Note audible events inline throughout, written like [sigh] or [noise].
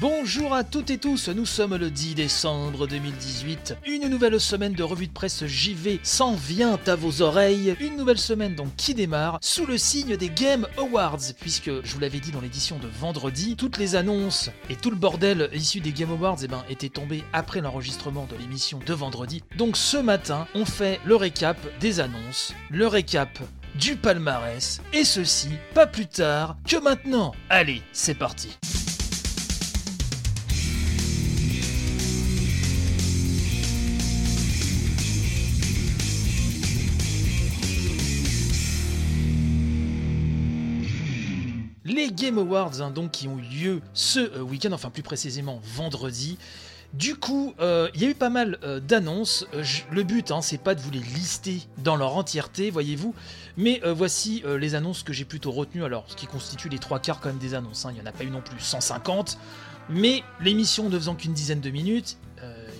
Bonjour à toutes et tous, nous sommes le 10 décembre 2018. Une nouvelle semaine de revue de presse JV s'en vient à vos oreilles. Une nouvelle semaine donc qui démarre sous le signe des Game Awards, puisque je vous l'avais dit dans l'édition de vendredi, toutes les annonces et tout le bordel issu des Game Awards eh ben, étaient tombés après l'enregistrement de l'émission de vendredi. Donc ce matin, on fait le récap des annonces, le récap du palmarès, et ceci pas plus tard que maintenant. Allez, c'est parti. Les Game Awards, hein, donc, qui ont eu lieu ce euh, week-end, enfin plus précisément vendredi. Du coup, euh, il y a eu pas mal euh, d'annonces. Le but, hein, c'est pas de vous les lister dans leur entièreté, voyez-vous. Mais voici les annonces que j'ai plutôt retenues. Alors, ce qui constitue les trois quarts quand même des annonces. hein. Il n'y en a pas eu non plus 150. Mais l'émission ne faisant qu'une dizaine de minutes,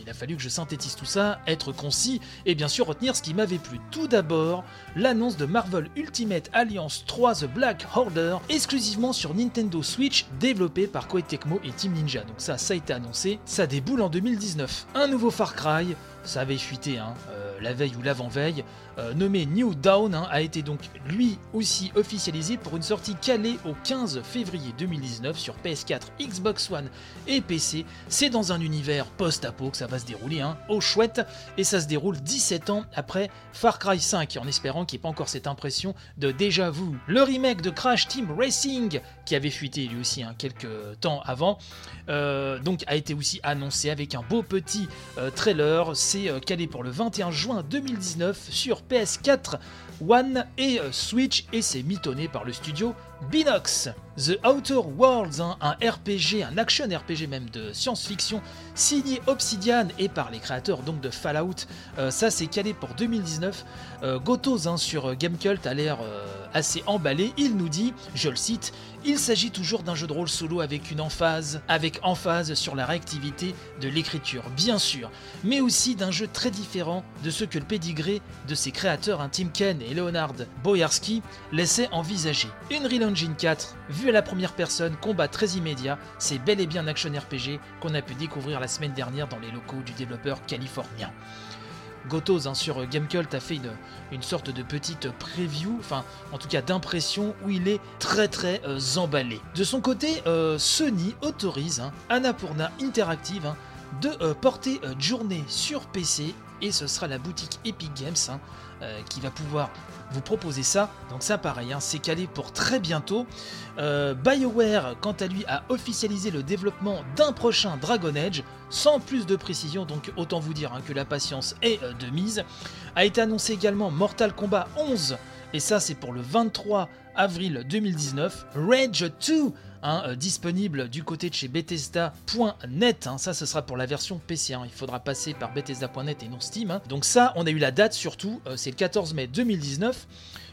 il a fallu que je synthétise tout ça, être concis et bien sûr retenir ce qui m'avait plu. Tout d'abord, l'annonce de Marvel Ultimate Alliance 3 The Black Order, exclusivement sur Nintendo Switch, développé par Koei et Team Ninja. Donc ça, ça a été annoncé, ça déboule en 2019. Un nouveau Far Cry, ça avait fuité hein, euh, la veille ou l'avant-veille, euh, nommé New Dawn, hein, a été donc lui aussi officialisé pour une sortie calée au 15 février 2019 sur PS4, Xbox One et PC. C'est dans un univers post-apo que ça va se dérouler, hein, au chouette, et ça se déroule 17 ans après Far Cry 5, en espérant qu'il n'y ait pas encore cette impression de déjà vu. Le remake de Crash Team Racing, qui avait fuité lui aussi hein, quelques temps avant, euh, donc a été aussi annoncé avec un beau petit euh, trailer. C'est euh, calé pour le 21 juin 2019 sur PS4, One et euh, Switch, et c'est mitonné par le studio Binox. The Outer Worlds, hein, un RPG, un action RPG même de science-fiction, signé Obsidian et par les créateurs donc de Fallout. Euh, ça c'est calé pour 2019. Euh, Gotos hein, sur Gamecult a l'air euh, assez emballé. Il nous dit, je le cite, il s'agit toujours d'un jeu de rôle solo avec une emphase, avec emphase sur la réactivité de l'écriture, bien sûr, mais aussi d'un jeu très différent de ce que le pédigré de ses créateurs, hein, Tim Ken et Leonard Boyarski, laissaient envisager. Une Real Engine 4, vue la première personne, combat très immédiat, c'est bel et bien un action RPG qu'on a pu découvrir la semaine dernière dans les locaux du développeur californien. Gotos hein, sur Gamecult a fait une, sorte de petite preview, enfin en tout cas d'impression où il est très très euh, emballé. De son côté, euh, Sony autorise hein, Annapurna Interactive hein, de euh, porter Journée sur PC et ce sera la boutique Epic Games hein, euh, qui va pouvoir vous proposer ça. Donc ça pareil, hein, c'est calé pour très bientôt. Euh, BioWare, quant à lui, a officialisé le développement d'un prochain Dragon Age, sans plus de précision, donc autant vous dire hein, que la patience est euh, de mise. A été annoncé également Mortal Kombat 11, et ça c'est pour le 23 avril 2019. Rage 2, hein, euh, disponible du côté de chez Bethesda.net, hein, ça ce sera pour la version PC, hein, il faudra passer par Bethesda.net et non Steam. Donc ça, on a eu la date surtout, euh, c'est le 14 mai 2019.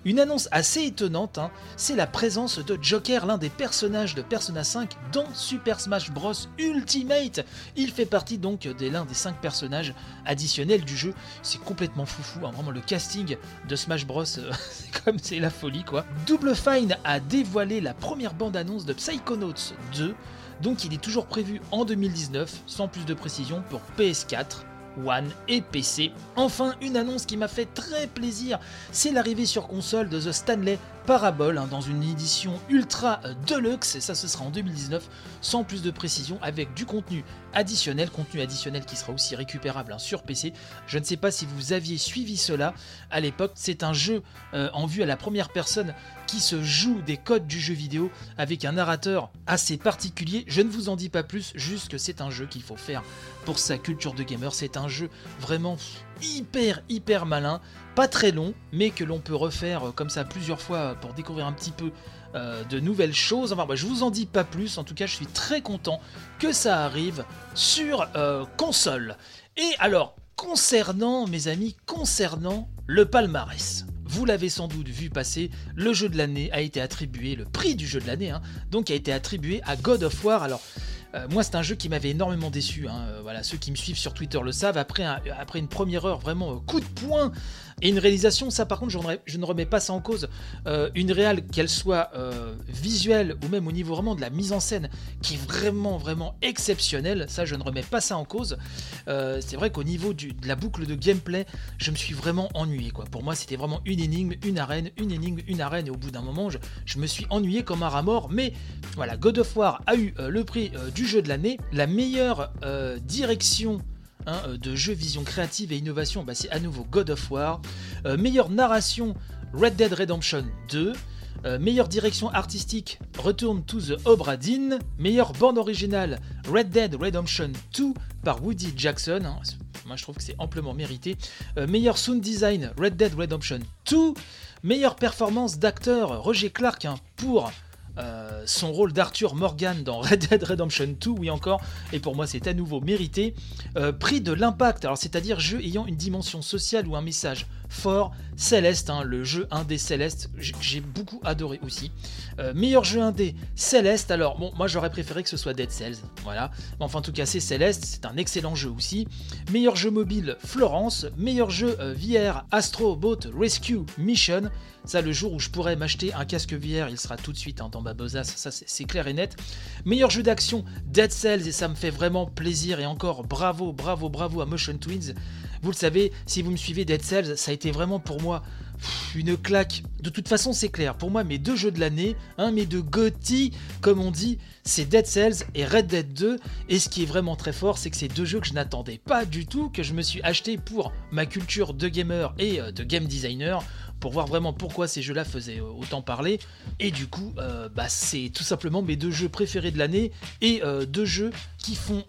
Une annonce assez étonnante, hein, c'est la présence de Joker, l'un des personnages de Persona 5 dans Super Smash Bros Ultimate. Il fait partie donc de l'un des 5 personnages additionnels du jeu. C'est complètement foufou, hein, vraiment le casting de Smash Bros, euh, [laughs] c'est comme c'est la folie quoi. Double Fine a dévoilé la première bande-annonce de Psychonauts 2, donc il est toujours prévu en 2019, sans plus de précision, pour PS4. One et PC. Enfin, une annonce qui m'a fait très plaisir, c'est l'arrivée sur console de The Stanley Parable hein, dans une édition ultra euh, deluxe, et ça ce sera en 2019, sans plus de précision, avec du contenu additionnel, contenu additionnel qui sera aussi récupérable hein, sur PC. Je ne sais pas si vous aviez suivi cela à l'époque, c'est un jeu euh, en vue à la première personne qui se joue des codes du jeu vidéo avec un narrateur assez particulier. Je ne vous en dis pas plus, juste que c'est un jeu qu'il faut faire pour sa culture de gamer. C'est un jeu vraiment hyper hyper malin, pas très long, mais que l'on peut refaire euh, comme ça plusieurs fois pour découvrir un petit peu euh, de nouvelles choses. Enfin, bah, je vous en dis pas plus. En tout cas, je suis très content que ça arrive sur euh, console. Et alors, concernant, mes amis, concernant le palmarès. Vous l'avez sans doute vu passer, le jeu de l'année a été attribué, le prix du jeu de l'année, hein, donc a été attribué à God of War. Alors, euh, moi, c'est un jeu qui m'avait énormément déçu. hein. Euh, voilà, ceux qui me suivent sur Twitter le savent. Après, après une première heure, vraiment euh, coup de poing et une réalisation, ça par contre, je ne remets- pas ça en cause. Une réal, qu'elle soit visuelle ou même au niveau vraiment de la mise en scène, qui est vraiment, vraiment exceptionnelle, ça, je ne remets pas ça en cause. C'est vrai qu'au niveau du- de la boucle de gameplay, je me suis vraiment ennuyé. Pour moi, c'était vraiment une énigme, une arène, une énigme, une arène, et au bout d'un moment, je, je me suis ennuyé comme un rat mort. Mais voilà, God of War a eu le prix euh, jeu de l'année, la meilleure euh, direction. hein, euh, de jeu vision créative et innovation, bah, c'est à nouveau God of War. Euh, meilleure narration, Red Dead Redemption 2. Euh, meilleure direction artistique, Return to the Obra Dinn. Meilleure bande originale, Red Dead Redemption 2 par Woody Jackson. hein. Moi, je trouve que c'est amplement mérité. Meilleur sound design, Red Dead Redemption 2. Meilleure performance d'acteur, Roger Clark hein, pour son rôle d'Arthur Morgan dans Red Dead Redemption 2, oui encore, et pour moi c'est à nouveau mérité. Euh, prix de l'impact, alors c'est-à-dire jeu ayant une dimension sociale ou un message fort. Céleste, hein, le jeu indé Céleste, j'ai beaucoup adoré aussi. Euh, meilleur jeu indé Céleste, alors bon, moi j'aurais préféré que ce soit Dead Cells, voilà. Enfin en tout cas c'est Céleste, c'est un excellent jeu aussi. Meilleur jeu mobile Florence, meilleur jeu euh, VR Astro Boat Rescue Mission. Ça, le jour où je pourrais m'acheter un casque VR, il sera tout de suite hein, dans ma besace, ça c'est clair et net. Meilleur jeu d'action, Dead Cells, et ça me fait vraiment plaisir. Et encore, bravo, bravo, bravo à Motion Twins. Vous le savez, si vous me suivez, Dead Cells, ça a été vraiment pour moi une claque. De toute façon, c'est clair. Pour moi, mes deux jeux de l'année, hein, mes deux GOTY, comme on dit, c'est Dead Cells et Red Dead 2. Et ce qui est vraiment très fort, c'est que c'est deux jeux que je n'attendais pas du tout, que je me suis acheté pour ma culture de gamer et euh, de game designer pour voir vraiment pourquoi ces jeux-là faisaient euh, autant parler. Et du coup, euh, bah, c'est tout simplement mes deux jeux préférés de l'année et deux jeux qui font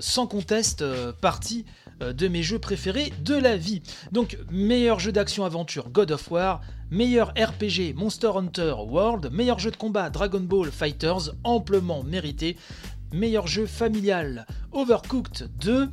sans conteste partie de mes jeux préférés de la vie. Donc, meilleur jeu d'action-aventure God of War, meilleur RPG Monster Hunter World, meilleur jeu de combat Dragon Ball Fighters, amplement mérité, meilleur jeu familial Overcooked 2.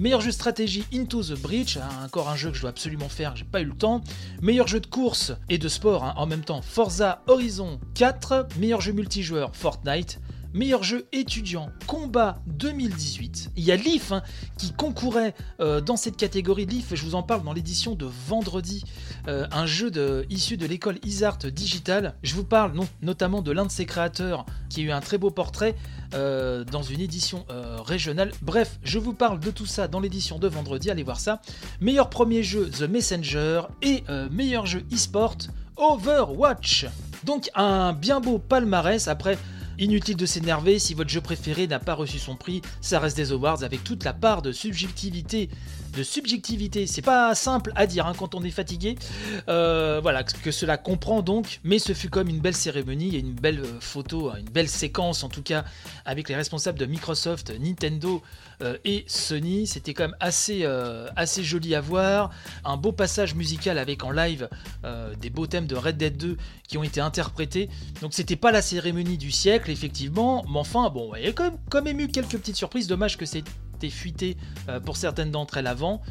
Meilleur jeu stratégie Into the Breach, hein, encore un jeu que je dois absolument faire, j'ai pas eu le temps. Meilleur jeu de course et de sport hein, en même temps Forza Horizon 4. Meilleur jeu multijoueur Fortnite. Meilleur jeu étudiant Combat 2018. Il y a Leaf hein, qui concourait euh, dans cette catégorie. Leaf, je vous en parle dans l'édition de vendredi. Euh, un jeu issu de l'école Isart Digital. Je vous parle notamment de l'un de ses créateurs qui a eu un très beau portrait euh, dans une édition régionale. Bref, je vous parle de tout ça dans l'édition de vendredi. Allez voir ça. Meilleur premier jeu The Messenger et meilleur jeu e-sport Overwatch. Donc un bien beau palmarès après. Inutile de s'énerver, si votre jeu préféré n'a pas reçu son prix, ça reste des awards avec toute la part de subjectivité. De subjectivité, c'est pas simple à dire hein, quand on est fatigué. Euh, voilà, que cela comprend donc, mais ce fut comme une belle cérémonie et une belle euh, photo, une belle séquence en tout cas, avec les responsables de Microsoft, Nintendo euh, et Sony. C'était quand même assez, joli à voir. Un beau passage musical avec en live des beaux thèmes de Red Dead 2 qui ont été interprétés. Donc c'était pas la cérémonie du siècle, effectivement, mais enfin, bon, il y a quand même, quand même eu quelques petites surprises. Dommage que c'était fuité euh, pour certaines d'entre elles avant.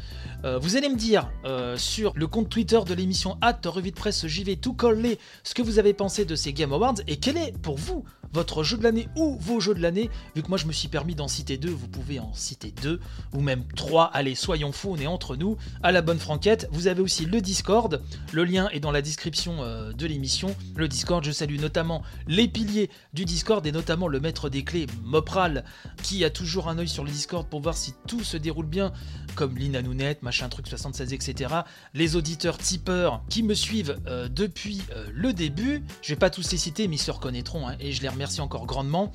Euh, vous allez me dire euh, sur le compte Twitter de l'émission Hâte Revue de Presse JV tout collé ce que vous avez pensé de ces Game Awards et quel est pour vous votre jeu de l'année ou vos jeux de l'année. Vu que moi je me suis permis d'en citer deux, vous pouvez en citer deux ou même trois. Allez, soyons fous, on est entre nous à la bonne franquette. Vous avez aussi le Discord. Le lien est dans la description euh, de l'émission. Le Discord, je salue notamment les piliers du Discord et notamment le maître des clés Mopral qui a toujours un œil sur le Discord pour voir si tout se déroule bien, comme Lina Nounette, machin truc 76, etc. Les auditeurs tipeurs qui me suivent euh, depuis euh, le début, je vais pas tous les citer, mais ils se reconnaîtront hein, et je les remercie encore grandement.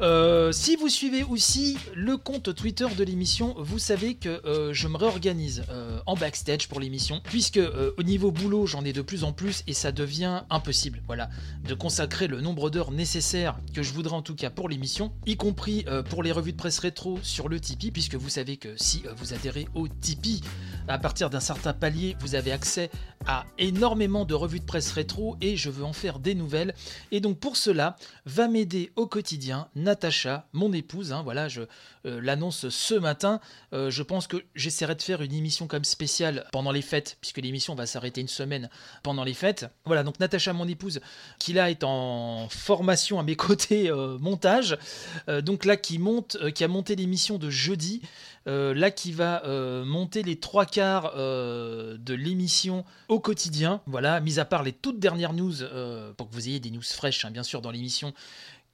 Euh, si vous suivez aussi le compte Twitter de l'émission, vous savez que euh, je me réorganise euh, en backstage pour l'émission, puisque au niveau boulot, j'en ai de plus en plus et ça devient impossible, voilà, de consacrer le nombre d'heures nécessaires que je voudrais en tout cas pour l'émission, y compris pour les revues de presse rétro sur le Tipeee, puisque vous savez que si vous adhérez au Tipeee, à partir d'un certain palier, vous avez accès à énormément de revues de presse rétro et je veux en faire des nouvelles. Et donc pour cela, va m'aider au quotidien Natacha, mon épouse. hein, voilà, je euh, l'annonce ce matin. Euh, je pense que j'essaierai de faire une émission comme spéciale pendant les fêtes, puisque l'émission va s'arrêter une semaine pendant les fêtes. Voilà, donc Natacha, mon épouse, qui là est en formation à mes [laughs] côtés euh, montage, donc là qui monte, qui a monté l'émission de jeudi, là qui va monter les trois quarts de l'émission au quotidien. Voilà, mis à part les toutes dernières news, pour que vous ayez des news fraîches, hein, bien sûr, dans l'émission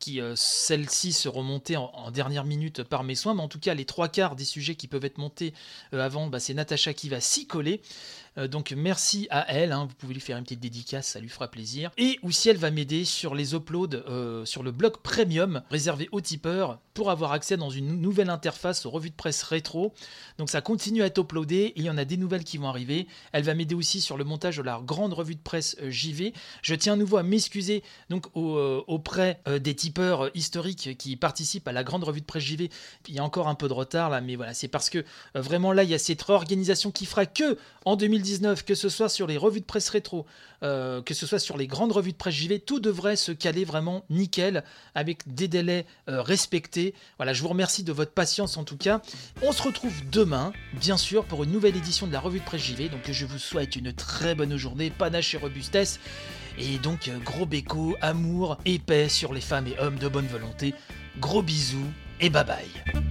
qui euh, celles-ci seront montées en, en dernière minute par mes soins, mais en tout cas les trois quarts des sujets qui peuvent être montés euh, avant, bah, c'est Natacha qui va s'y coller. Euh, donc merci à elle, hein, vous pouvez lui faire une petite dédicace, ça lui fera plaisir. Et aussi elle va m'aider sur les uploads euh, sur le blog premium réservé aux tipeurs pour avoir accès dans une nouvelle interface aux revues de presse rétro. Donc ça continue à être uploadé et il y en a des nouvelles qui vont arriver. Elle va m'aider aussi sur le montage de la grande revue de presse euh, JV. Je tiens à nouveau à m'excuser donc au- auprès des tipeurs historiques qui participent à la grande revue de presse JV. Il y a encore un peu de retard là, mais voilà, c'est parce que vraiment là il y a cette réorganisation qui fera que en 2019, que ce soit sur les revues de presse rétro, euh, que ce soit sur les grandes revues de presse JV, tout devrait se caler vraiment nickel avec des délais euh, respectés. Voilà, je vous remercie de votre patience en tout cas. On se retrouve demain, bien sûr, pour une nouvelle édition de la revue de presse JV. Donc je vous souhaite une très bonne journée, panache et robustesse. Et donc euh, gros béco, amour et paix sur les femmes et hommes de bonne volonté. Gros bisous et bye bye.